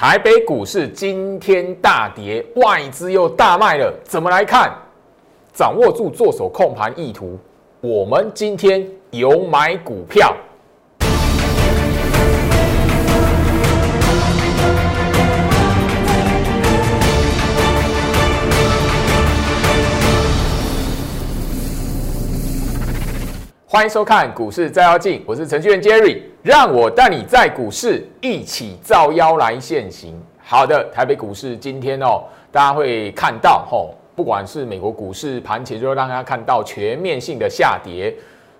台北股市今天大跌，外资又大卖了，怎么来看？掌握住做手控盘意图，我们今天有买股票。欢迎收看股市照妖镜，我是程序员 Jerry，让我带你在股市一起照妖来现行。好的，台北股市今天哦，大家会看到吼，不管是美国股市盘前，就让大家看到全面性的下跌。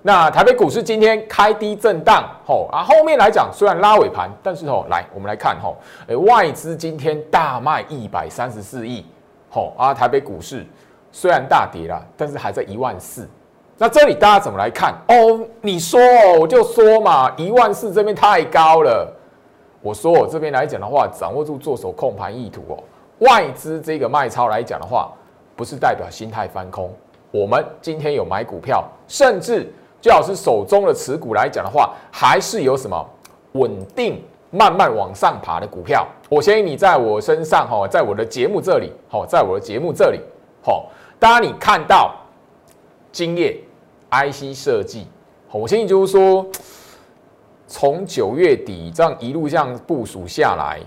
那台北股市今天开低震荡吼啊，后面来讲虽然拉尾盘，但是吼来我们来看吼，诶外资今天大卖一百三十四亿吼啊，台北股市虽然大跌了，但是还在一万四。那这里大家怎么来看？哦，你说哦，我就说嘛，一万四这边太高了。我说我这边来讲的话，掌握住做手控盘意图哦。外资这个卖超来讲的话，不是代表心态翻空。我们今天有买股票，甚至最好是手中的持股来讲的话，还是有什么稳定慢慢往上爬的股票。我相信你在我身上哈，在我的节目这里，好，在我的节目这里，好，当你看到今夜。IC 设计，我相信就是说，从九月底这样一路这样部署下来，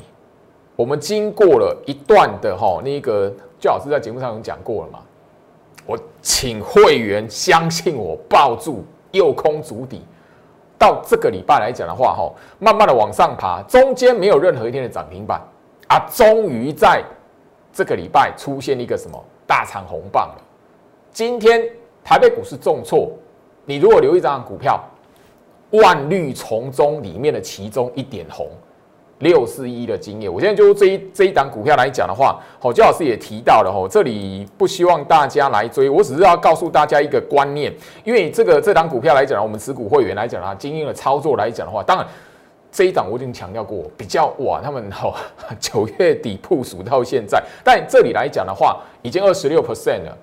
我们经过了一段的哈那个，最老师在节目上有讲过了嘛。我请会员相信我，抱住右空足底，到这个礼拜来讲的话，哈，慢慢的往上爬，中间没有任何一天的涨停板啊，终于在这个礼拜出现一个什么大长红棒了，今天。台北股市重挫，你如果留一张股票，万绿丛中里面的其中一点红，六四一的经验，我现在就这一这一档股票来讲的话，好，焦老师也提到了吼，这里不希望大家来追，我只是要告诉大家一个观念，因为这个这档股票来讲，我们持股会员来讲啊，经验的操作来讲的话，当然这一档我已经强调过，比较晚，他们吼 九月底部署到现在，但这里来讲的话，已经二十六 percent 了，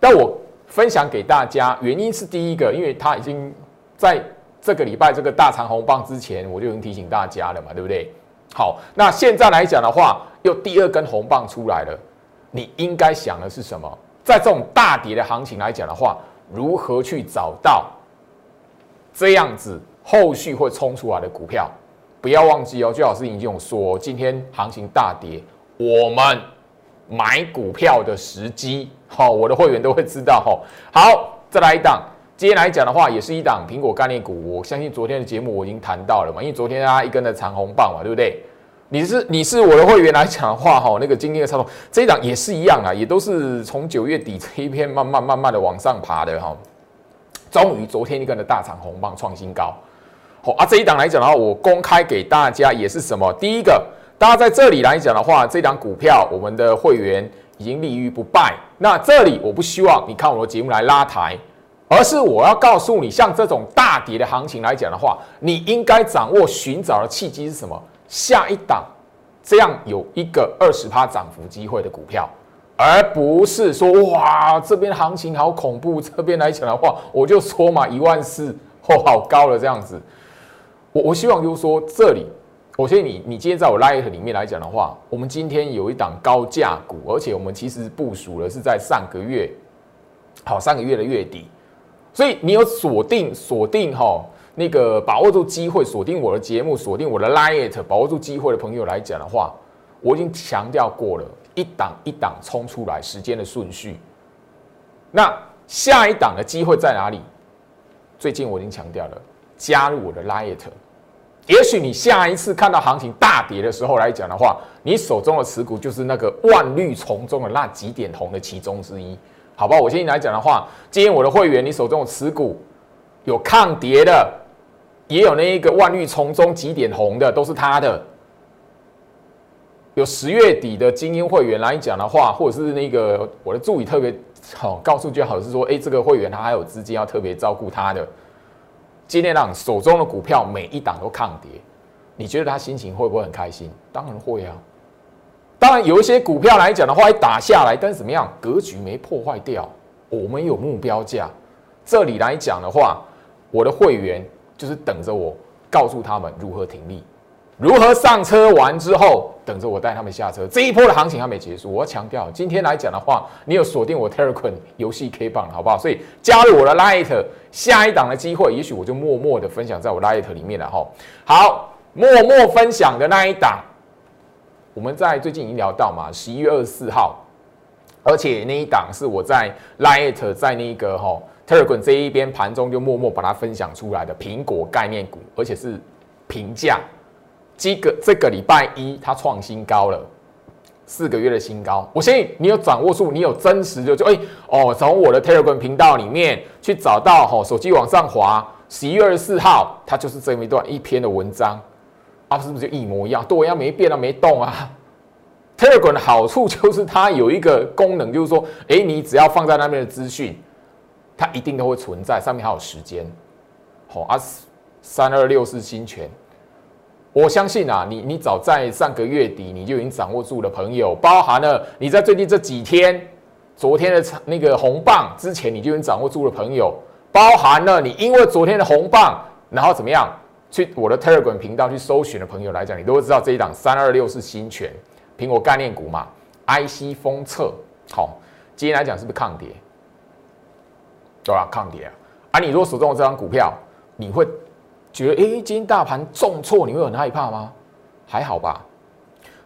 但我。分享给大家，原因是第一个，因为它已经在这个礼拜这个大长红棒之前，我就已经提醒大家了嘛，对不对？好，那现在来讲的话，又第二根红棒出来了，你应该想的是什么？在这种大跌的行情来讲的话，如何去找到这样子后续会冲出来的股票？不要忘记哦，最好是已经有说，今天行情大跌，我们。买股票的时机，好，我的会员都会知道，哈。好，再来一档，今天来讲的话，也是一档苹果概念股。我相信昨天的节目我已经谈到了嘛，因为昨天啊一根的长红棒嘛，对不对？你是你是我的会员来讲的话，哈，那个今天的操作这一档也是一样啊，也都是从九月底这一片慢慢慢慢的往上爬的，哈。终于昨天一根的大长红棒创新高，好啊，这一档来讲的话，我公开给大家也是什么？第一个。大家在这里来讲的话，这档股票我们的会员已经立于不败。那这里我不希望你看我的节目来拉抬，而是我要告诉你，像这种大跌的行情来讲的话，你应该掌握寻找的契机是什么？下一档这样有一个二十趴涨幅机会的股票，而不是说哇这边行情好恐怖，这边来讲的话，我就说嘛一万四哦好高了这样子。我我希望就是说这里。我相信你，你今天在我 Light 里面来讲的话，我们今天有一档高价股，而且我们其实部署了是在上个月，好上个月的月底，所以你有锁定锁定哈那个把握住机会，锁定我的节目，锁定我的 Light，把握住机会的朋友来讲的话，我已经强调过了，一档一档冲出来时间的顺序。那下一档的机会在哪里？最近我已经强调了，加入我的 Light。也许你下一次看到行情大跌的时候来讲的话，你手中的持股就是那个万绿丛中的那几点红的其中之一，好吧？我建议来讲的话，今天我的会员，你手中的持股有抗跌的，也有那一个万绿丛中几点红的，都是他的。有十月底的精英会员来讲的话，或者是那个我的助理特别好告诉就好是说，哎，这个会员他还有资金要特别照顾他的。今天让手中的股票每一档都抗跌，你觉得他心情会不会很开心？当然会啊。当然有一些股票来讲的话，打下来，但怎么样，格局没破坏掉。我们有目标价，这里来讲的话，我的会员就是等着我告诉他们如何停利。如何上车完之后，等着我带他们下车。这一波的行情还没结束，我要强调，今天来讲的话，你有锁定我 Telegram 游戏 K 棒，好不好？所以加入我的 Light，下一档的机会，也许我就默默的分享在我 Light 里面了哈。好，默默分享的那一档，我们在最近已经聊到嘛，十一月二十四号，而且那一档是我在 Light 在那个哈 Telegram 这一边盘中就默默把它分享出来的苹果概念股，而且是平价。这个这个礼拜一它创新高了，四个月的新高。我相信你有掌握住，你有真实的就哎哦，从我的 Telegram 频道里面去找到哦，手机往上滑，十一月二十四号，它就是这么一段一篇的文章啊，是不是就一模一样？对，样没变啊，没动啊。Telegram 的好处就是它有一个功能，就是说，哎，你只要放在那边的资讯，它一定都会存在，上面还有时间。好啊，三二六是新权。我相信啊，你你早在上个月底你就已经掌握住了，朋友，包含了你在最近这几天，昨天的那个红棒之前你就已经掌握住了，朋友，包含了你因为昨天的红棒，然后怎么样去我的 Telegram 频道去搜寻的朋友来讲，你都会知道这一档三二六是新权苹果概念股嘛，IC 封测，好，今天来讲是不是抗跌？对吧？抗跌啊！啊，你如果手中的这张股票，你会？觉得哎，今天大盘重挫，你会很害怕吗？还好吧。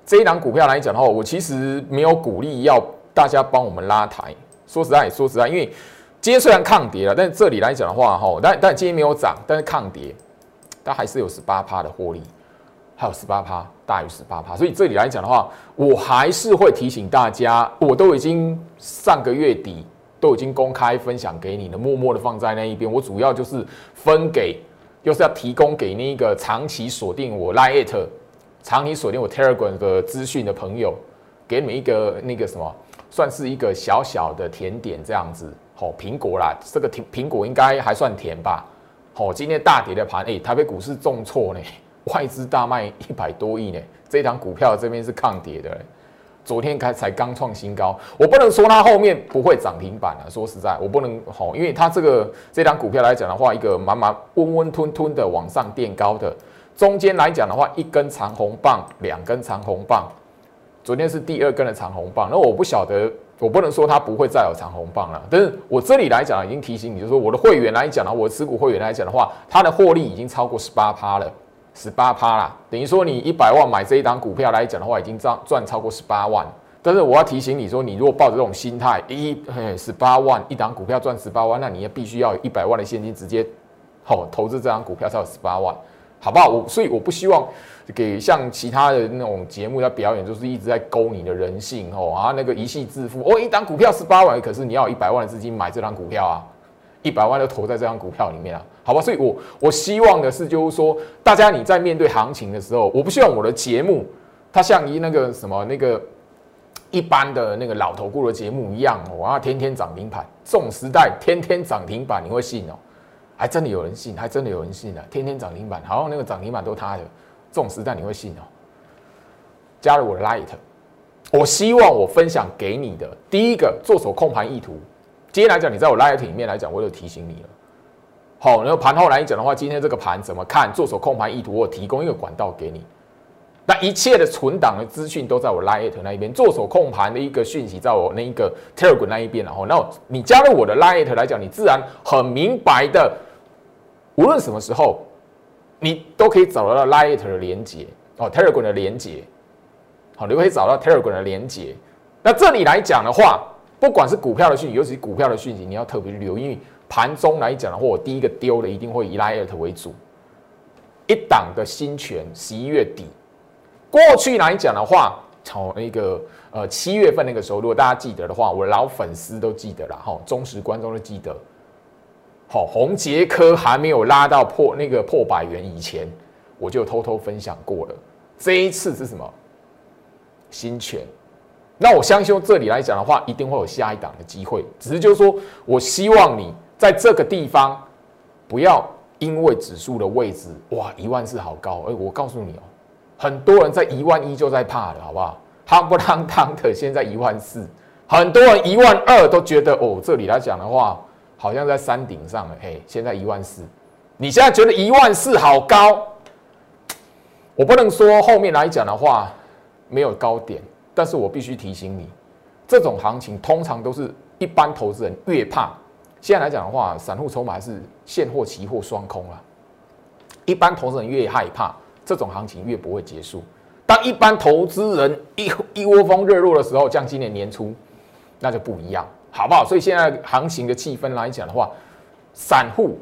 这一档股票来讲的话，我其实没有鼓励要大家帮我们拉抬。说实在，说实在，因为今天虽然抗跌了，但这里来讲的话，哈，但但今天没有涨，但是抗跌，它还是有十八趴的获利，还有十八趴大于十八趴。所以这里来讲的话，我还是会提醒大家，我都已经上个月底都已经公开分享给你了，默默的放在那一边。我主要就是分给。又是要提供给那个长期锁定我 Lite、长期锁定我 Telegram 的资讯的朋友，给你们一个那个什么，算是一个小小的甜点这样子。好，苹果啦，这个苹苹果应该还算甜吧。好，今天大跌的盘，哎，台北股市重挫呢，外资大卖一百多亿呢，这张股票这边是抗跌的。昨天开才刚创新高，我不能说它后面不会涨停板啊。说实在，我不能吼，因为它这个这张股票来讲的话，一个满满温温吞吞的往上垫高的，中间来讲的话，一根长红棒，两根长红棒，昨天是第二根的长红棒。那我不晓得，我不能说它不会再有长红棒了。但是我这里来讲已经提醒你，就是说我的会员来讲呢，我持股会员来讲的话，它的获利已经超过十八趴了。十八趴啦，等于说你一百万买这一档股票来讲的话，已经赚赚超过十八万。但是我要提醒你说，你如果抱着这种心态，一十八万一档股票赚十八万，那你也必须要有一百万的现金直接好投资这张股票才有十八万，好不好？我所以我不希望给像其他的那种节目在表演，就是一直在勾你的人性哦啊，那个一系致富哦，一档股票十八万，可是你要一百万的资金买这张股票啊。一百万都投在这张股票里面啊，好吧，所以我我希望的是，就是说，大家你在面对行情的时候，我不希望我的节目它像一那个什么那个一般的那个老头顾的节目一样，我要天天涨停板，这种时代天天涨停板，你会信哦？还真的有人信，还真的有人信的，天天涨停板，好像那个涨停板都他的，这种时代你会信哦？加入我的 Light，我希望我分享给你的第一个做手控盘意图。今天来讲，你在我 Light 里面来讲，我有提醒你了。好，然后盘后来讲的话，今天这个盘怎么看？做手控盘意图，我提供一个管道给你。那一切的存档的资讯都在我 live 那一边，做手控盘的一个讯息在我那一个 telegram 那一边。然后，那你加入我的 live 来讲，你自然很明白的，无论什么时候，你都可以找得到 live 的连接哦，telegram 的连接。好，你可以找到 telegram 的连接。那这里来讲的话。不管是股票的讯息，尤其是股票的讯息，你要特别留意。盘中来讲的话，我第一个丢的一定会以 Lite 为主。一档的新权，十一月底。过去来讲的话，从那个呃七月份那个时候，如果大家记得的话，我老粉丝都记得了哈，忠实观众都记得。好，红杰科还没有拉到破那个破百元以前，我就偷偷分享过了。这一次是什么？新权。那我相信这里来讲的话，一定会有下一档的机会。只是就是说，我希望你在这个地方不要因为指数的位置，哇，一万四好高。哎，我告诉你哦，很多人在一万一就在怕了，好不好？夯不啷当的，现在一万四，很多人一万二都觉得哦，这里来讲的话，好像在山顶上了。嘿，现在一万四，你现在觉得一万四好高？我不能说后面来讲的话没有高点，但是我必须提醒你，这种行情通常都是一般投资人越怕。现在来讲的话，散户筹码是现货、期货双空啊。一般投资人越害怕，这种行情越不会结束。当一般投资人一一窝蜂热络的时候，像今年年初，那就不一样，好不好？所以现在行情的气氛来讲的话，散户、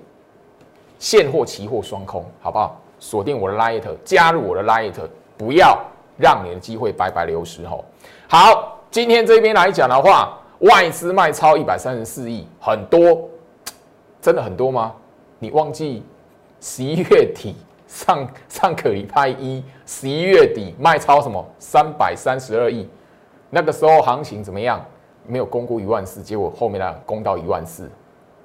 现货、期货双空，好不好？锁定我的 Light，加入我的 Light，不要让你的机会白白流失。吼，好，今天这边来讲的话，外资卖超一百三十四亿，很多，真的很多吗？你忘记十一月底？上上个礼拜一，十一月底卖超什么三百三十二亿，那个时候行情怎么样？没有攻过一万四，结果后面呢攻到一万四，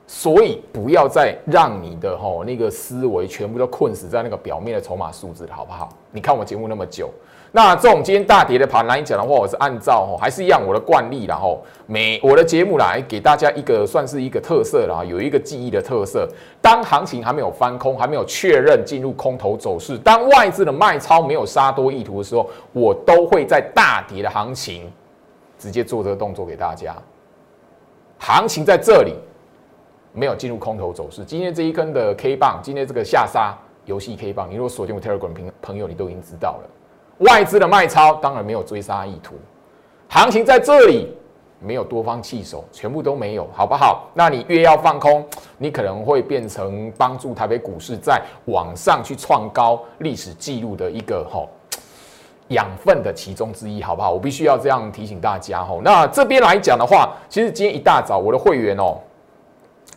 所以不要再让你的吼那个思维全部都困死在那个表面的筹码数字，好不好？你看我节目那么久。那这种今天大跌的盘来讲的话，我是按照哦，还是一样我的惯例，然后每我的节目来给大家一个算是一个特色啦，有一个记忆的特色。当行情还没有翻空，还没有确认进入空头走势，当外资的卖超没有杀多意图的时候，我都会在大跌的行情直接做这个动作给大家。行情在这里没有进入空头走势，今天这一根的 K 棒，今天这个下杀游戏 K 棒，你如果锁定我 Telegram 朋朋友，你都已经知道了。外资的卖超当然没有追杀意图，行情在这里没有多方弃守，全部都没有，好不好？那你越要放空，你可能会变成帮助台北股市在往上去创高历史记录的一个吼养分的其中之一，好不好？我必须要这样提醒大家吼。那这边来讲的话，其实今天一大早我的会员哦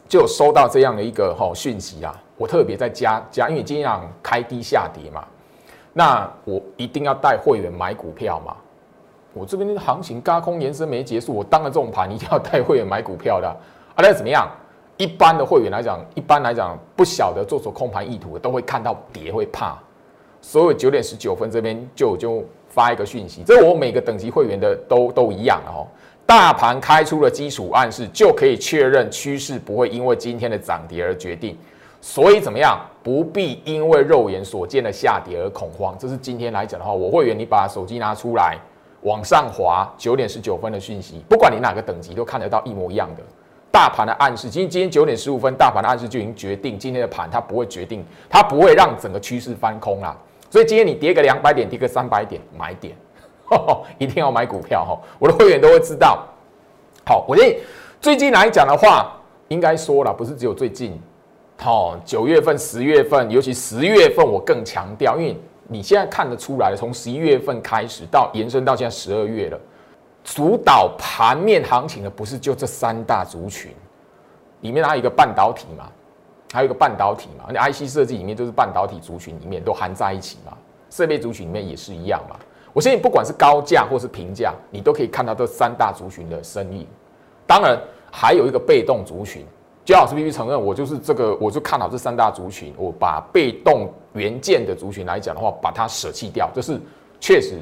就有收到这样的一个吼讯息啊，我特别在加加，因为今天开低下跌嘛。那我一定要带会员买股票嘛？我这边的行情高空延伸没结束，我当了这种盘，一定要带会员买股票的。啊，那怎么样？一般的会员来讲，一般来讲不晓得做出空盘意图的，都会看到跌会怕。所以九点十九分这边就就发一个讯息，这我每个等级会员的都都一样哦。大盘开出了基础暗示，就可以确认趋势不会因为今天的涨跌而决定。所以怎么样？不必因为肉眼所见的下跌而恐慌。这是今天来讲的话，我会员你把手机拿出来，往上滑，九点十九分的讯息，不管你哪个等级都看得到一模一样的大盘的暗示。今天今天九点十五分，大盘的暗示就已经决定今天的盘，它不会决定，它不会让整个趋势翻空啦。所以今天你跌个两百点，跌个三百点，买点，一定要买股票哈。我的会员都会知道。好，我建议最近来讲的话，应该说了，不是只有最近。好，九月份、十月份，尤其十月份，我更强调，因为你现在看得出来，从十一月份开始到延伸到现在十二月了，主导盘面行情的不是就这三大族群，里面还有一个半导体嘛，还有一个半导体嘛，那 IC 设计里面就是半导体族群里面都含在一起嘛，设备族群里面也是一样嘛。我相信不管是高价或是平价，你都可以看到这三大族群的身影。当然，还有一个被动族群。姜老师必须承认，我就是这个，我就看好这三大族群。我把被动元件的族群来讲的话，把它舍弃掉，这是确实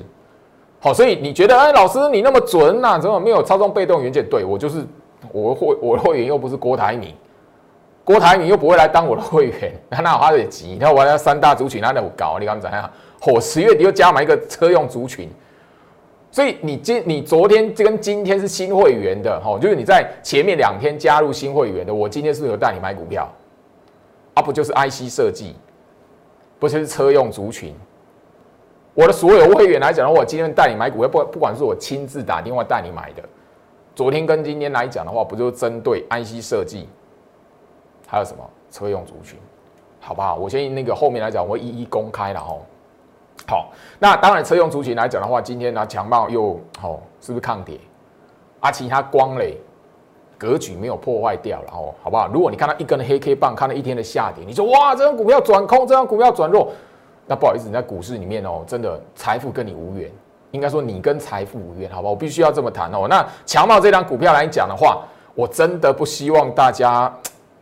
好。所以你觉得，哎，老师你那么准呐？怎么没有操纵被动元件？对我就是我会，我的会员又不是郭台铭，郭台铭又不会来当我的会员，那哪有他的急？你看我要三大族群，那那么搞，你看怎样？我十月底又加买一个车用族群。所以你今你昨天跟今天是新会员的哈，就是你在前面两天加入新会员的，我今天是有带你买股票，啊不就是 IC 设计，不就是车用族群？我的所有会员来讲的话，我今天带你买股票，不不管是我亲自打电话带你买的，昨天跟今天来讲的话，不就是针对 IC 设计，还有什么车用族群？好不好？我先那个后面来讲，我会一一公开了哈。好，那当然车用族群来讲的话，今天呢强茂又好，是不是抗跌？啊，其他光磊格局没有破坏掉，了哦好不好？如果你看到一根黑 K 棒，看到一天的下跌，你说哇，这张股票转空，这张股票转弱，那不好意思，你在股市里面哦，真的财富跟你无缘，应该说你跟财富无缘，好不好？我必须要这么谈哦。那强茂这张股票来讲的话，我真的不希望大家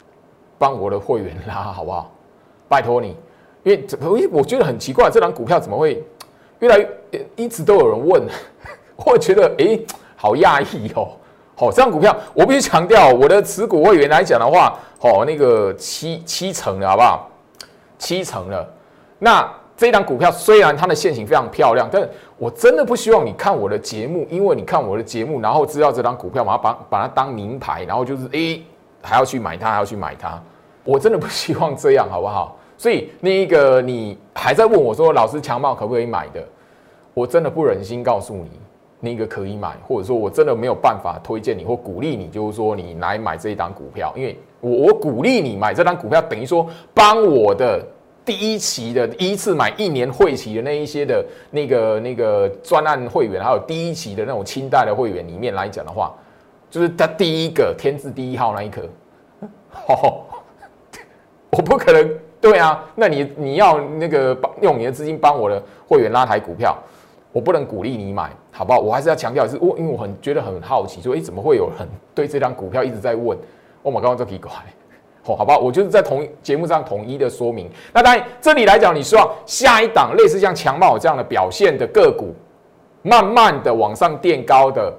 帮我的会员拉，好不好？拜托你。因为怎么？我觉得很奇怪，这张股票怎么会越来越一直都有人问？我觉得哎，好讶异哦。好，这张股票我必须强调，我的持股会员来讲的话，好，那个七七成了，好不好？七成了。那这张股票虽然它的线型非常漂亮，但我真的不希望你看我的节目，因为你看我的节目，然后知道这档股票，把它把把它当名牌，然后就是诶还要去买它，还要去买它，我真的不希望这样，好不好？所以那一个你还在问我说，老师强茂可不可以买的？我真的不忍心告诉你，那个可以买，或者说我真的没有办法推荐你或鼓励你，就是说你来买这一档股票，因为我我鼓励你买这档股票，等于说帮我的。第一期的第一次买一年会期的那一些的那个那个专案会员，还有第一期的那种清代的会员里面来讲的话，就是他第一个天字第一号那一颗，哦，我不可能对啊，那你你要那个帮用你的资金帮我的会员拉抬股票，我不能鼓励你买，好不好？我还是要强调是，我因为我很觉得很好奇，说哎，怎么会有人对这张股票一直在问？我们刚刚这奇怪。哦，好吧，我就是在同节目上统一的说明。那当然，这里来讲，你希望下一档类似像强茂这样的表现的个股，慢慢的往上垫高的。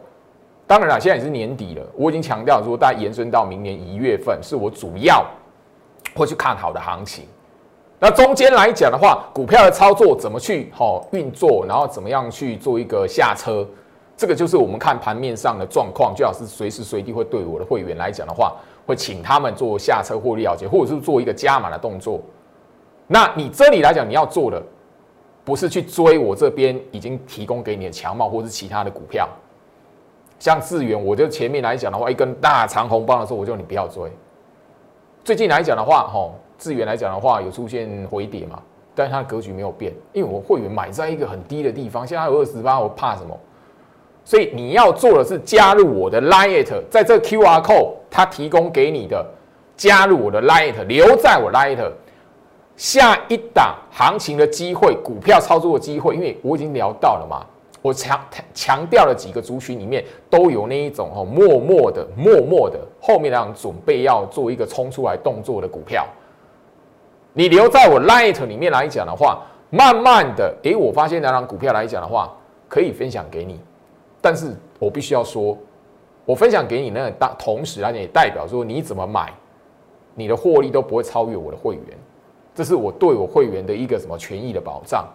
当然了，现在也是年底了，我已经强调说，大家延伸到明年一月份是我主要会去看好的行情。那中间来讲的话，股票的操作怎么去好运作，然后怎么样去做一个下车，这个就是我们看盘面上的状况，最好是随时随地会对我的会员来讲的话。会请他们做下车获利了结，或者是做一个加码的动作。那你这里来讲，你要做的不是去追我这边已经提供给你的强帽或是其他的股票，像智源，我就前面来讲的话，一根大长红棒的时候，我就你不要追。最近来讲的话，吼，资源来讲的话，有出现回跌嘛，但是它的格局没有变，因为我会员买在一个很低的地方，现在有二十八，我怕什么？所以你要做的是加入我的 Lite，在这 QR code 它提供给你的，加入我的 Lite，留在我 Lite，下一档行情的机会，股票操作的机会，因为我已经聊到了嘛，我强强调了几个族群里面都有那一种哦，默默的、默默的，后面那样准备要做一个冲出来动作的股票，你留在我 Light 里面来讲的话，慢慢的，诶，我发现那张股票来讲的话，可以分享给你。但是我必须要说，我分享给你那当同时而也代表说你怎么买，你的获利都不会超越我的会员，这是我对我会员的一个什么权益的保障。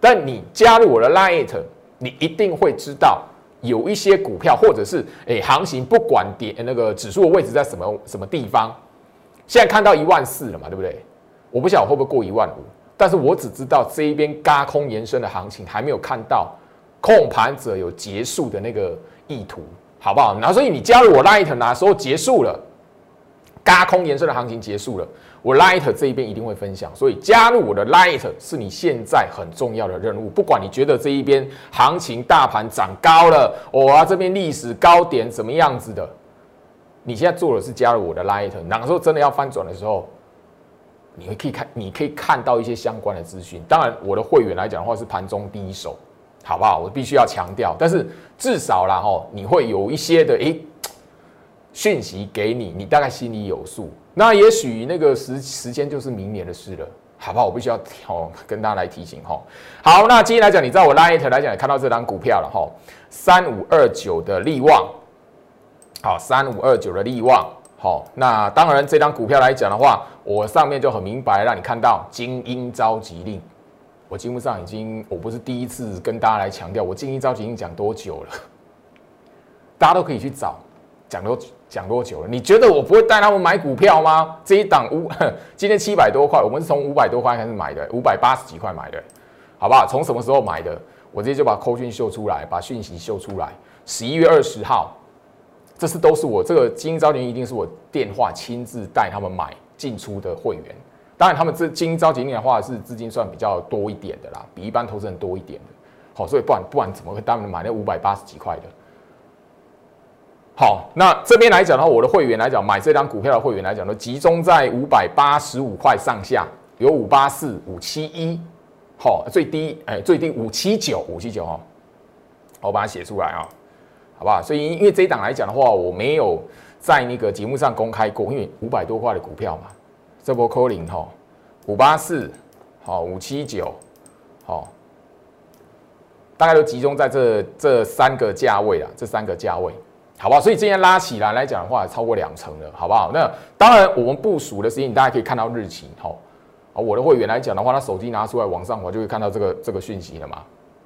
但你加入我的 Light，你一定会知道有一些股票或者是诶行情不管跌那个指数的位置在什么什么地方，现在看到一万四了嘛，对不对？我不晓得会不会过一万五，但是我只知道这一边嘎空延伸的行情还没有看到。控盘者有结束的那个意图，好不好？然后所以你加入我 Light 哪时候结束了，嘎空延伸的行情结束了，我 Light 这一边一定会分享。所以加入我的 Light 是你现在很重要的任务。不管你觉得这一边行情大盘涨高了，我这边历史高点怎么样子的，你现在做的是加入我的 Light，哪个时候真的要翻转的时候，你会可以看，你可以看到一些相关的资讯。当然，我的会员来讲的话是盘中第一手。好不好？我必须要强调，但是至少啦吼，你会有一些的诶讯息给你，你大概心里有数。那也许那个时时间就是明年的事了，好不好？我必须要哦跟大家来提醒哈。好，那今天来讲，你知道我 Light 来讲看到这张股票了哈，三五二九的利旺，好，三五二九的利旺，好，那当然这张股票来讲的话，我上面就很明白让你看到精英召集令。我节目上已经，我不是第一次跟大家来强调，我精英召集已经讲多久了？大家都可以去找，讲多讲多久了？你觉得我不会带他们买股票吗？这一档五，今天七百多块，我们是从五百多块开始买的，五百八十几块买的，好不好？从什么时候买的？我直接就把扣讯秀出来，把讯息秀出来。十一月二十号，这是都是我这个精英召集一定是我电话亲自带他们买进出的会员。当然，他们这精英召集令的话是资金算比较多一点的啦，比一般投资人多一点的。好，所以不管不管怎么会，他们买那五百八十几块的。好，那这边来讲的话，我的会员来讲，买这张股票的会员来讲，都集中在五百八十五块上下，有五八四、五七一，好，最低哎，最低五七九、五七九哈，我把它写出来啊，好不好？所以因为这一档来讲的话，我没有在那个节目上公开过，因为五百多块的股票嘛。这波扣零哈，五八四，好五七九，好，大概都集中在这这三个价位啊，这三个价位，好不好？所以今天拉起来来讲的话，超过两成了，好不好？那当然，我们部署的时间，大家可以看到日期，哈，啊，我的会员来讲的话，他手机拿出来往上滑就会看到这个这个讯息了嘛。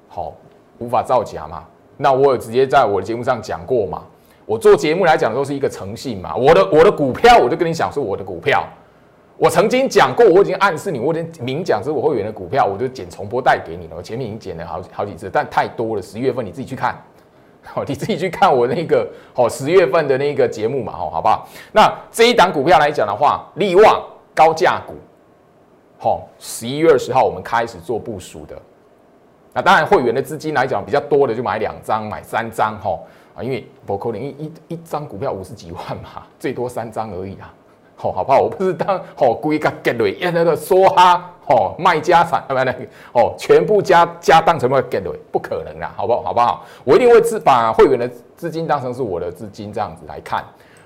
好，无法造假嘛。那我有直接在我的节目上讲过嘛。我做节目来讲都是一个诚信嘛。我的我的股票，我就跟你讲说我的股票。我曾经讲过，我已经暗示你，我已经明讲是我会员的股票，我就剪重播带给你了。我前面已经剪了好好几次，但太多了。十月份你自己去看，好，你自己去看我那个哦十月份的那个节目嘛，哦，好不好？那这一档股票来讲的话，利旺高价股，好，十一月二十号我们开始做部署的。那当然，会员的资金来讲比较多的就买两张、买三张，哈啊，因为博可能一一一张股票五十几万嘛，最多三张而已啊。哦，好不好？我不是当哦故意个给雷，要那个说哈哦卖家产，不那个哦全部加加当成个给雷，不可能啦，好不好？好不好？我一定会资把会员的资金当成是我的资金这样子来看。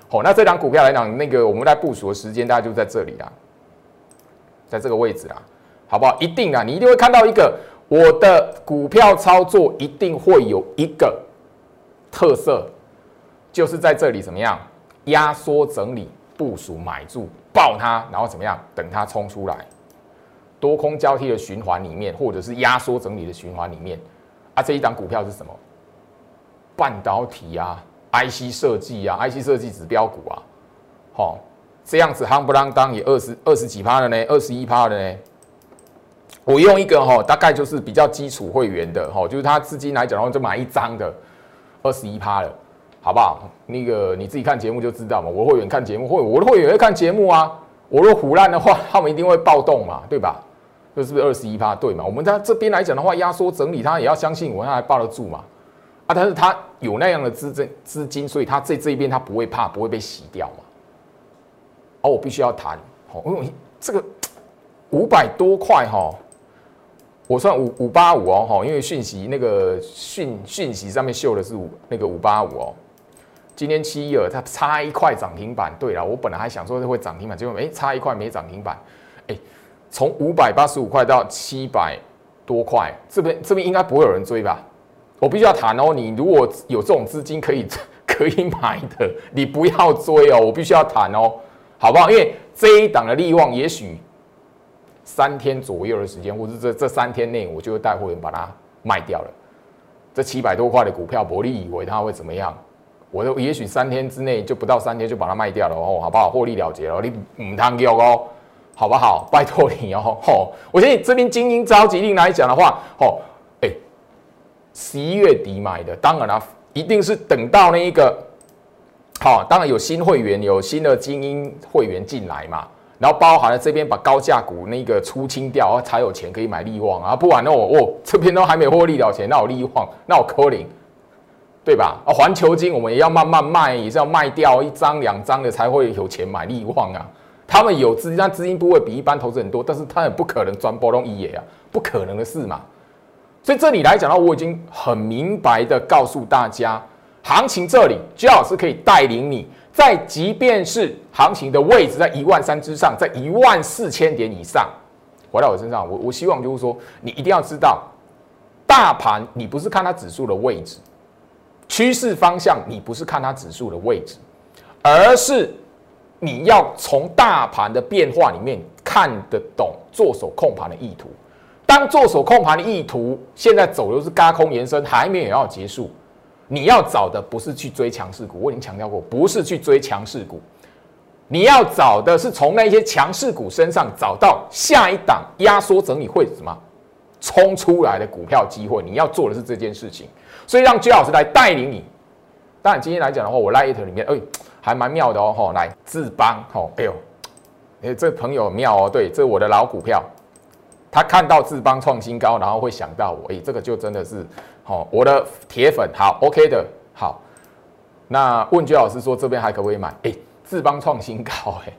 好，那这张股票来讲，那个我们在部署的时间大概就在这里啦，在这个位置啦，好不好？一定啊，你一定会看到一个我的股票操作一定会有一个特色，就是在这里怎么样压缩整理。部署买住爆它，然后怎么样？等它冲出来，多空交替的循环里面，或者是压缩整理的循环里面，啊，这一档股票是什么？半导体啊，IC 设计啊，IC 设计指标股啊，好，这样子夯不啷当也二十二十几趴了呢，二十一趴了呢。我用一个哈，大概就是比较基础会员的哈，就是他资金来讲的话，就买一张的，二十一趴了。好不好？那个你自己看节目就知道嘛。我会员看节目，会我的会员会看节目啊。我若胡乱的话，他们一定会暴动嘛，对吧？这是不是二十一趴？对嘛？我们在这边来讲的话，压缩整理，他也要相信我，他还抱得住嘛？啊，但是他有那样的资金资金，所以他这这一边他不会怕，不会被洗掉嘛。哦，我必须要谈，好，因为这个五百多块哈。我算五五八五哦，哈，因为讯息那个讯讯息上面秀的是五那个五八五哦。今天七一二它差一块涨停板，对了，我本来还想说会涨停板，结果哎差一块没涨停板，哎，从五百八十五块到七百多块，这边这边应该不会有人追吧？我必须要谈哦，你如果有这种资金可以 可以买的，你不要追哦，我必须要谈哦，好不好？因为这一档的利旺也许。三天左右的时间，或者这这三天内，我就会带货人把它卖掉了。这七百多块的股票，伯利以为它会怎么样？我都也许三天之内就不到三天就把它卖掉了哦，好不好？获利了结了，你唔贪掉哦，好不好？拜托你哦，吼！我觉得这边精英召集令来讲的话，吼，哎，十一月底买的，当然了，一定是等到那一个，好，当然有新会员，有新的精英会员进来嘛。然后包含了这边把高价股那个出清掉，才有钱可以买利旺啊！不然那我我这边都还没获利了钱，那我利旺那我扣零，对吧？啊，环球金我们也要慢慢卖，也是要卖掉一张两张的才会有钱买利旺啊。他们有资金，但资金部位比一般投资很多，但是他也不可能专波动一野啊，不可能的事嘛。所以这里来讲呢，我已经很明白的告诉大家，行情这里最好是可以带领你。在即便是行情的位置在一万三之上，在一万四千点以上，回到我身上，我我希望就是说，你一定要知道，大盘你不是看它指数的位置，趋势方向你不是看它指数的位置，而是你要从大盘的变化里面看得懂做手控盘的意图。当做手控盘的意图现在走的是高空延伸，还没有要结束。你要找的不是去追强势股，我已经强调过，不是去追强势股，你要找的是从那些强势股身上找到下一档压缩整理会什么冲出来的股票机会。你要做的是这件事情，所以让居老师来带领你。当然今天来讲的话，我 Light 里面哎还蛮妙的哦，吼，来智邦，吼，哎呦，哎这朋友妙哦，对，这是我的老股票，他看到智邦创新高，然后会想到我，哎，这个就真的是。好，我的铁粉好，OK 的，好。那问居老师说这边还可不可以买？哎，智邦创新高哎，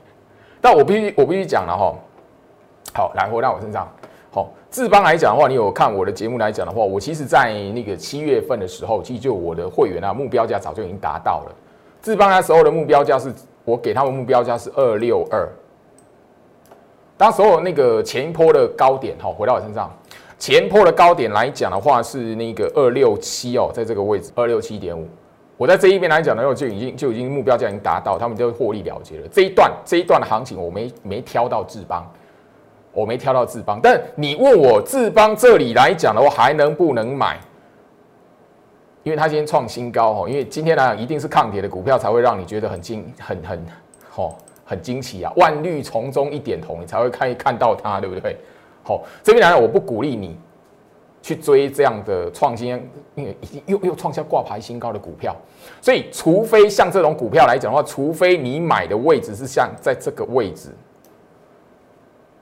但我必须我必须讲了哈。好，来回到我身上。好，智邦来讲的话，你有看我的节目来讲的话，我其实在那个七月份的时候，其实就我的会员啊目标价早就已经达到了。智邦那时候的目标价是我给他们目标价是二六二。当时候那个前一波的高点哈，回到我身上。前破的高点来讲的话是那个二六七哦，在这个位置二六七点五，我在这一边来讲呢，就已经就已经目标价已经达到，他们就获利了结了。这一段这一段的行情我没没挑到智邦，我没挑到智邦，但你问我智邦这里来讲的话，还能不能买？因为它今天创新高哦，因为今天来讲一定是抗跌的股票才会让你觉得很惊、很很哦很惊奇啊！万绿丛中一点红，你才会看看到它，对不对？好，这边来讲，我不鼓励你去追这样的创新，因为已经又又创下挂牌新高的股票，所以除非像这种股票来讲的话，除非你买的位置是像在这个位置，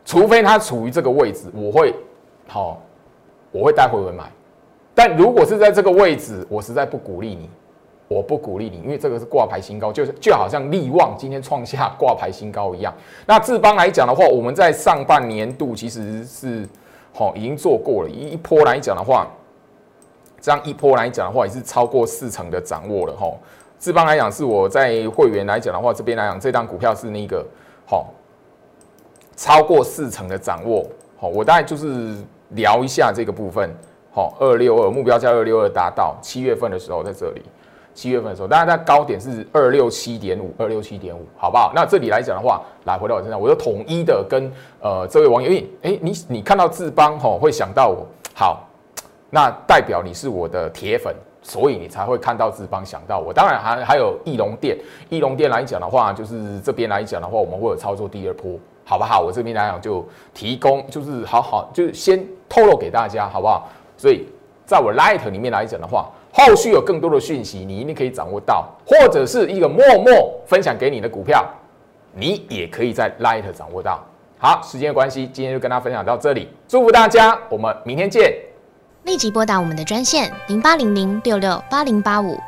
除非它处于这个位置，我会好，我会带回回买。但如果是在这个位置，我实在不鼓励你，我不鼓励你，因为这个是挂牌新高，就是就好像利旺今天创下挂牌新高一样。那智邦来讲的话，我们在上半年度其实是好已经做过了一一波来讲的话，这样一波来讲的话也是超过四成的掌握了哈。智邦来讲是我在会员来讲的话，这边来讲这张股票是那个好超过四成的掌握。好，我大概就是聊一下这个部分。好，二六二目标价二六二达到七月份的时候在这里，七月份的时候，当然它高点是二六七点五，二六七点五，好不好？那这里来讲的话，来回到我身上，我就统一的跟呃这位网友，因为哎你你看到志邦吼会想到我，好，那代表你是我的铁粉，所以你才会看到志邦想到我。当然还还有翼龙店，翼龙店来讲的话，就是这边来讲的话，我们会有操作第二波，好不好？我这边来讲就提供，就是好好就先透露给大家，好不好？所以，在我 Light 里面来讲的话，后续有更多的讯息，你一定可以掌握到，或者是一个默默分享给你的股票，你也可以在 Light 掌握到。好，时间关系，今天就跟大家分享到这里，祝福大家，我们明天见。立即拨打我们的专线零八零零六六八零八五。